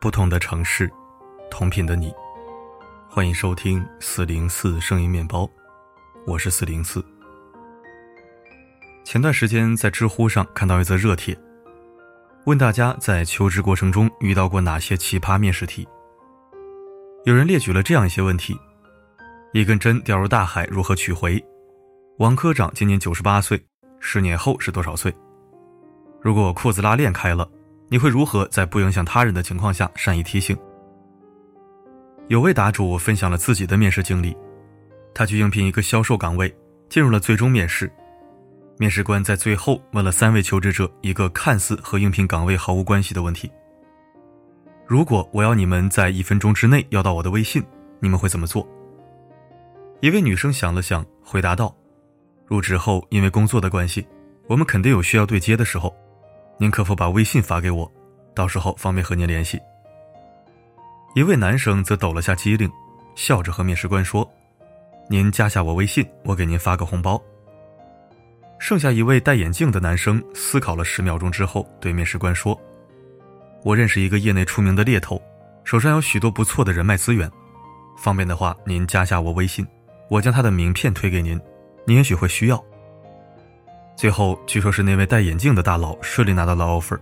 不同的城市，同频的你，欢迎收听四零四声音面包，我是四零四。前段时间在知乎上看到一则热帖，问大家在求职过程中遇到过哪些奇葩面试题。有人列举了这样一些问题：一根针掉入大海，如何取回？王科长今年九十八岁，十年后是多少岁？如果裤子拉链开了？你会如何在不影响他人的情况下善意提醒？有位答主分享了自己的面试经历，他去应聘一个销售岗位，进入了最终面试。面试官在最后问了三位求职者一个看似和应聘岗位毫无关系的问题：如果我要你们在一分钟之内要到我的微信，你们会怎么做？一位女生想了想，回答道：“入职后因为工作的关系，我们肯定有需要对接的时候。”您可否把微信发给我，到时候方便和您联系。一位男生则抖了下机灵，笑着和面试官说：“您加下我微信，我给您发个红包。”剩下一位戴眼镜的男生思考了十秒钟之后，对面试官说：“我认识一个业内出名的猎头，手上有许多不错的人脉资源，方便的话您加下我微信，我将他的名片推给您，您也许会需要。”最后，据说是那位戴眼镜的大佬顺利拿到了 offer。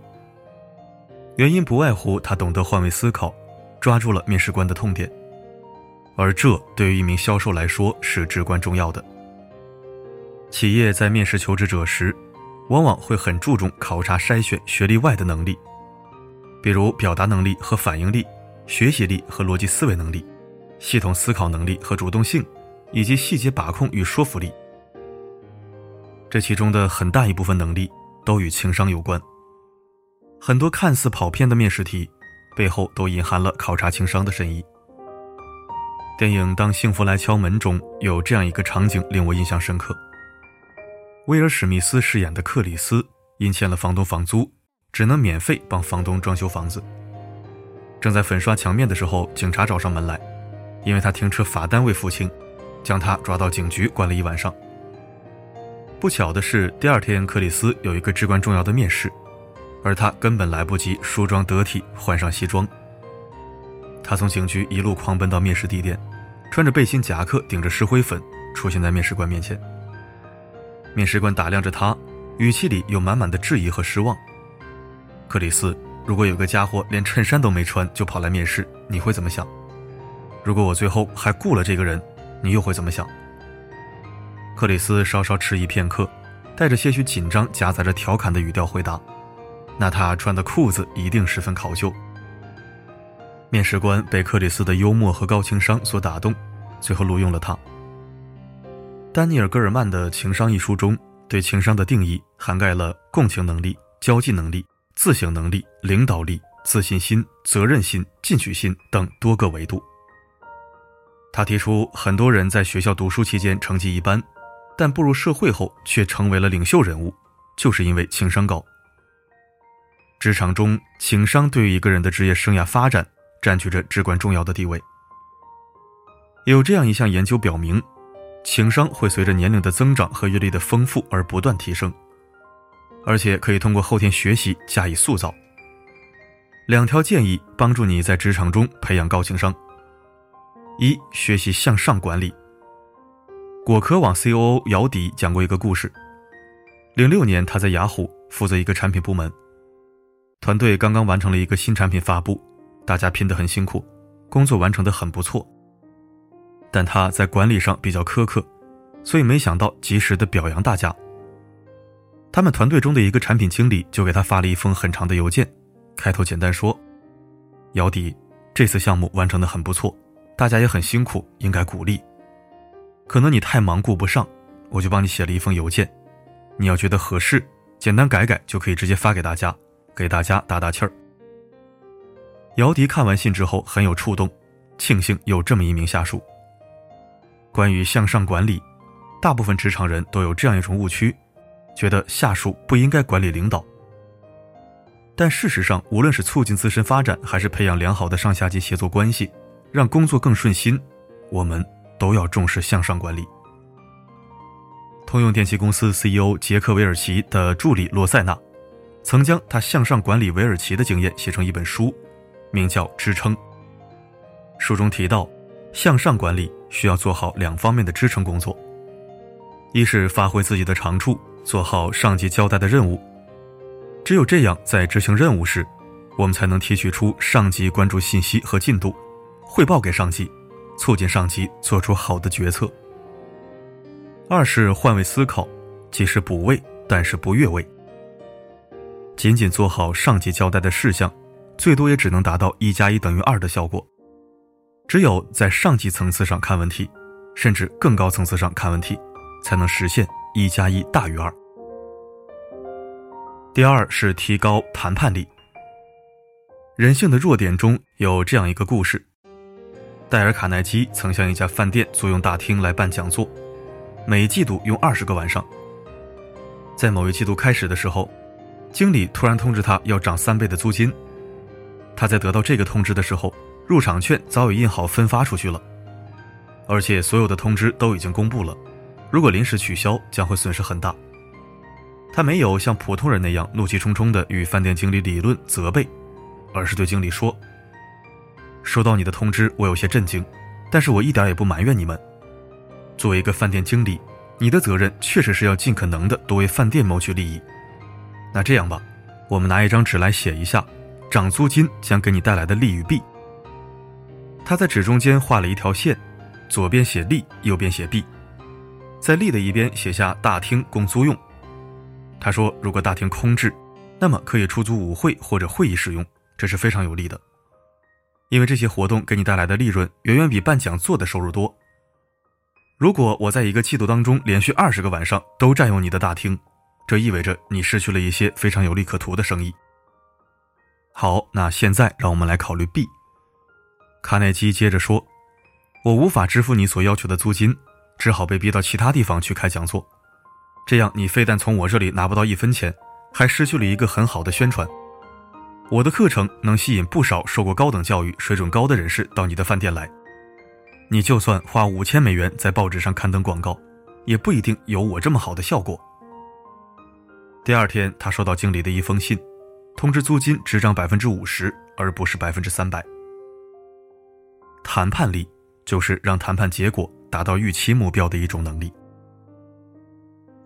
原因不外乎他懂得换位思考，抓住了面试官的痛点，而这对于一名销售来说是至关重要的。企业在面试求职者时，往往会很注重考察筛选学历外的能力，比如表达能力和反应力、学习力和逻辑思维能力、系统思考能力和主动性，以及细节把控与说服力。这其中的很大一部分能力都与情商有关。很多看似跑偏的面试题，背后都隐含了考察情商的深意。电影《当幸福来敲门》中有这样一个场景令我印象深刻：威尔·史密斯饰演的克里斯因欠了房东房租，只能免费帮房东装修房子。正在粉刷墙面的时候，警察找上门来，因为他停车罚单未付清，将他抓到警局关了一晚上。不巧的是，第二天克里斯有一个至关重要的面试，而他根本来不及梳妆得体，换上西装。他从警局一路狂奔到面试地点，穿着背心夹克，顶着石灰粉，出现在面试官面前。面试官打量着他，语气里有满满的质疑和失望。克里斯，如果有个家伙连衬衫都没穿就跑来面试，你会怎么想？如果我最后还雇了这个人，你又会怎么想？克里斯稍稍迟疑片刻，带着些许紧张、夹杂着调侃的语调回答：“那他穿的裤子一定十分考究。”面试官被克里斯的幽默和高情商所打动，最后录用了他。丹尼尔·戈尔曼的《情商》一书中，对情商的定义涵盖了共情能力、交际能力、自省能力、领导力、自信心、责任心、进取心等多个维度。他提出，很多人在学校读书期间成绩一般。但步入社会后却成为了领袖人物，就是因为情商高。职场中，情商对于一个人的职业生涯发展占据着至关重要的地位。有这样一项研究表明，情商会随着年龄的增长和阅历的丰富而不断提升，而且可以通过后天学习加以塑造。两条建议帮助你在职场中培养高情商：一、学习向上管理。果壳网 C.O.O 姚迪讲过一个故事。零六年，他在雅虎负责一个产品部门，团队刚刚完成了一个新产品发布，大家拼得很辛苦，工作完成的很不错。但他在管理上比较苛刻，所以没想到及时的表扬大家。他们团队中的一个产品经理就给他发了一封很长的邮件，开头简单说：“姚迪，这次项目完成的很不错，大家也很辛苦，应该鼓励。”可能你太忙顾不上，我就帮你写了一封邮件。你要觉得合适，简单改改就可以直接发给大家，给大家打打气儿。姚迪看完信之后很有触动，庆幸有这么一名下属。关于向上管理，大部分职场人都有这样一种误区，觉得下属不应该管理领导。但事实上，无论是促进自身发展，还是培养良好的上下级协作关系，让工作更顺心，我们。都要重视向上管理。通用电气公司 CEO 杰克韦尔奇的助理罗塞纳，曾将他向上管理韦尔奇的经验写成一本书，名叫支撑。书中提到，向上管理需要做好两方面的支撑工作：一是发挥自己的长处，做好上级交代的任务。只有这样，在执行任务时，我们才能提取出上级关注信息和进度，汇报给上级，促进上级做出好的决策。二是换位思考，即是补位，但是不越位。仅仅做好上级交代的事项，最多也只能达到一加一等于二的效果。只有在上级层次上看问题，甚至更高层次上看问题，才能实现一加一大于二。第二是提高谈判力。人性的弱点中有这样一个故事：戴尔·卡耐基曾向一家饭店租用大厅来办讲座，每季度用二十个晚上。在某一季度开始的时候，经理突然通知他要涨三倍的租金。他在得到这个通知的时候，入场券早已印好分发出去了，而且所有的通知都已经公布了。如果临时取消，将会损失很大。他没有像普通人那样怒气冲冲地与饭店经理理论责备，而是对经理说：“收到你的通知，我有些震惊，但是我一点也不埋怨你们。作为一个饭店经理，你的责任确实是要尽可能的多为饭店谋取利益。那这样吧，我们拿一张纸来写一下，涨租金将给你带来的利与弊。”他在纸中间画了一条线，左边写利，右边写弊，在利的一边写下大厅供租用。他说：“如果大厅空置，那么可以出租舞会或者会议使用，这是非常有利的，因为这些活动给你带来的利润远远比办讲座的收入多。如果我在一个季度当中连续二十个晚上都占用你的大厅，这意味着你失去了一些非常有利可图的生意。好，那现在让我们来考虑 B。卡耐基接着说：‘我无法支付你所要求的租金，只好被逼到其他地方去开讲座。’”这样，你非但从我这里拿不到一分钱，还失去了一个很好的宣传。我的课程能吸引不少受过高等教育、水准高的人士到你的饭店来。你就算花五千美元在报纸上刊登广告，也不一定有我这么好的效果。第二天，他收到经理的一封信，通知租金只涨百分之五十，而不是百分之三百。谈判力就是让谈判结果达到预期目标的一种能力。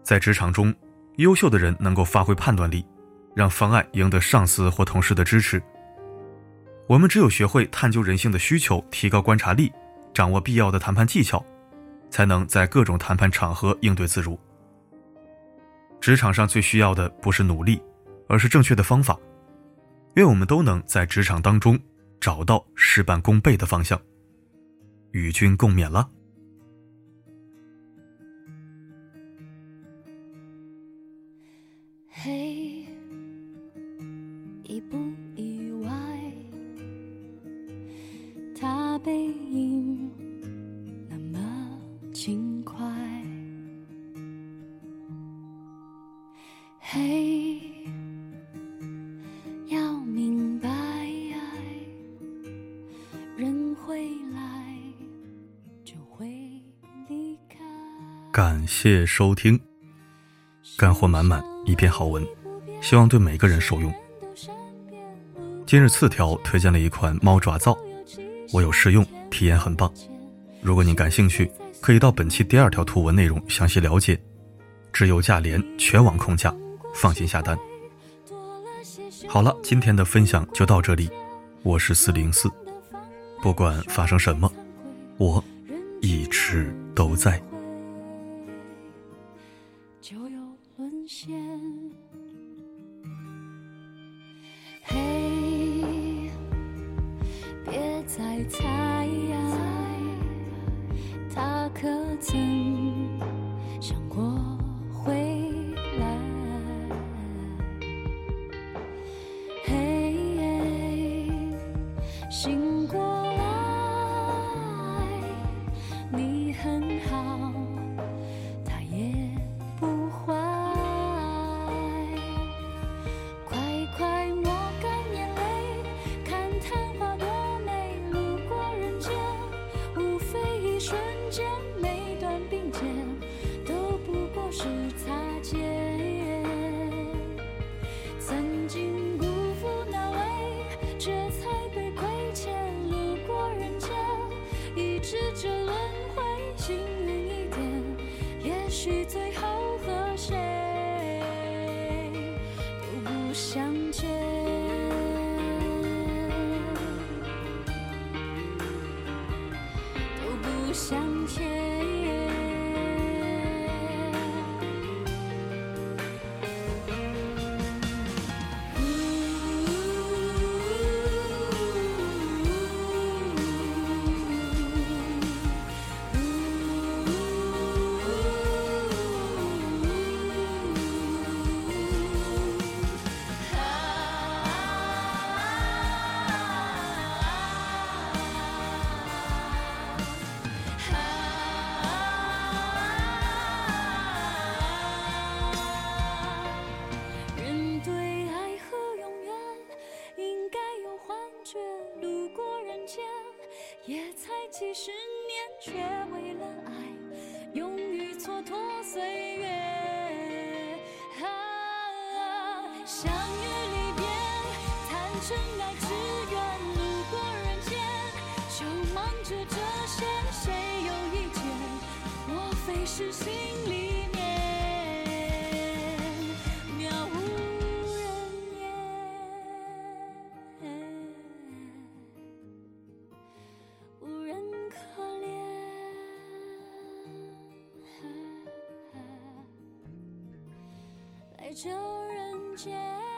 在职场中，优秀的人能够发挥判断力，让方案赢得上司或同事的支持。我们只有学会探究人性的需求，提高观察力，掌握必要的谈判技巧，才能在各种谈判场合应对自如。职场上最需要的不是努力，而是正确的方法。愿我们都能在职场当中找到事半功倍的方向。与君共勉了。不意外，他背影那么轻快。嘿，要明白，人会来，就会离开。感谢收听，干货满满，一篇好文，希望对每个人受用。今日次条推荐了一款猫爪皂，我有试用，体验很棒。如果您感兴趣，可以到本期第二条图文内容详细了解。只有价廉，全网控价，放心下单。好了，今天的分享就到这里，我是四零四，不管发生什么，我一直都在。就有沦陷怎是最后和谁几十年却为了爱，勇于蹉跎岁月。啊，相遇离别，坦诚爱。这人间。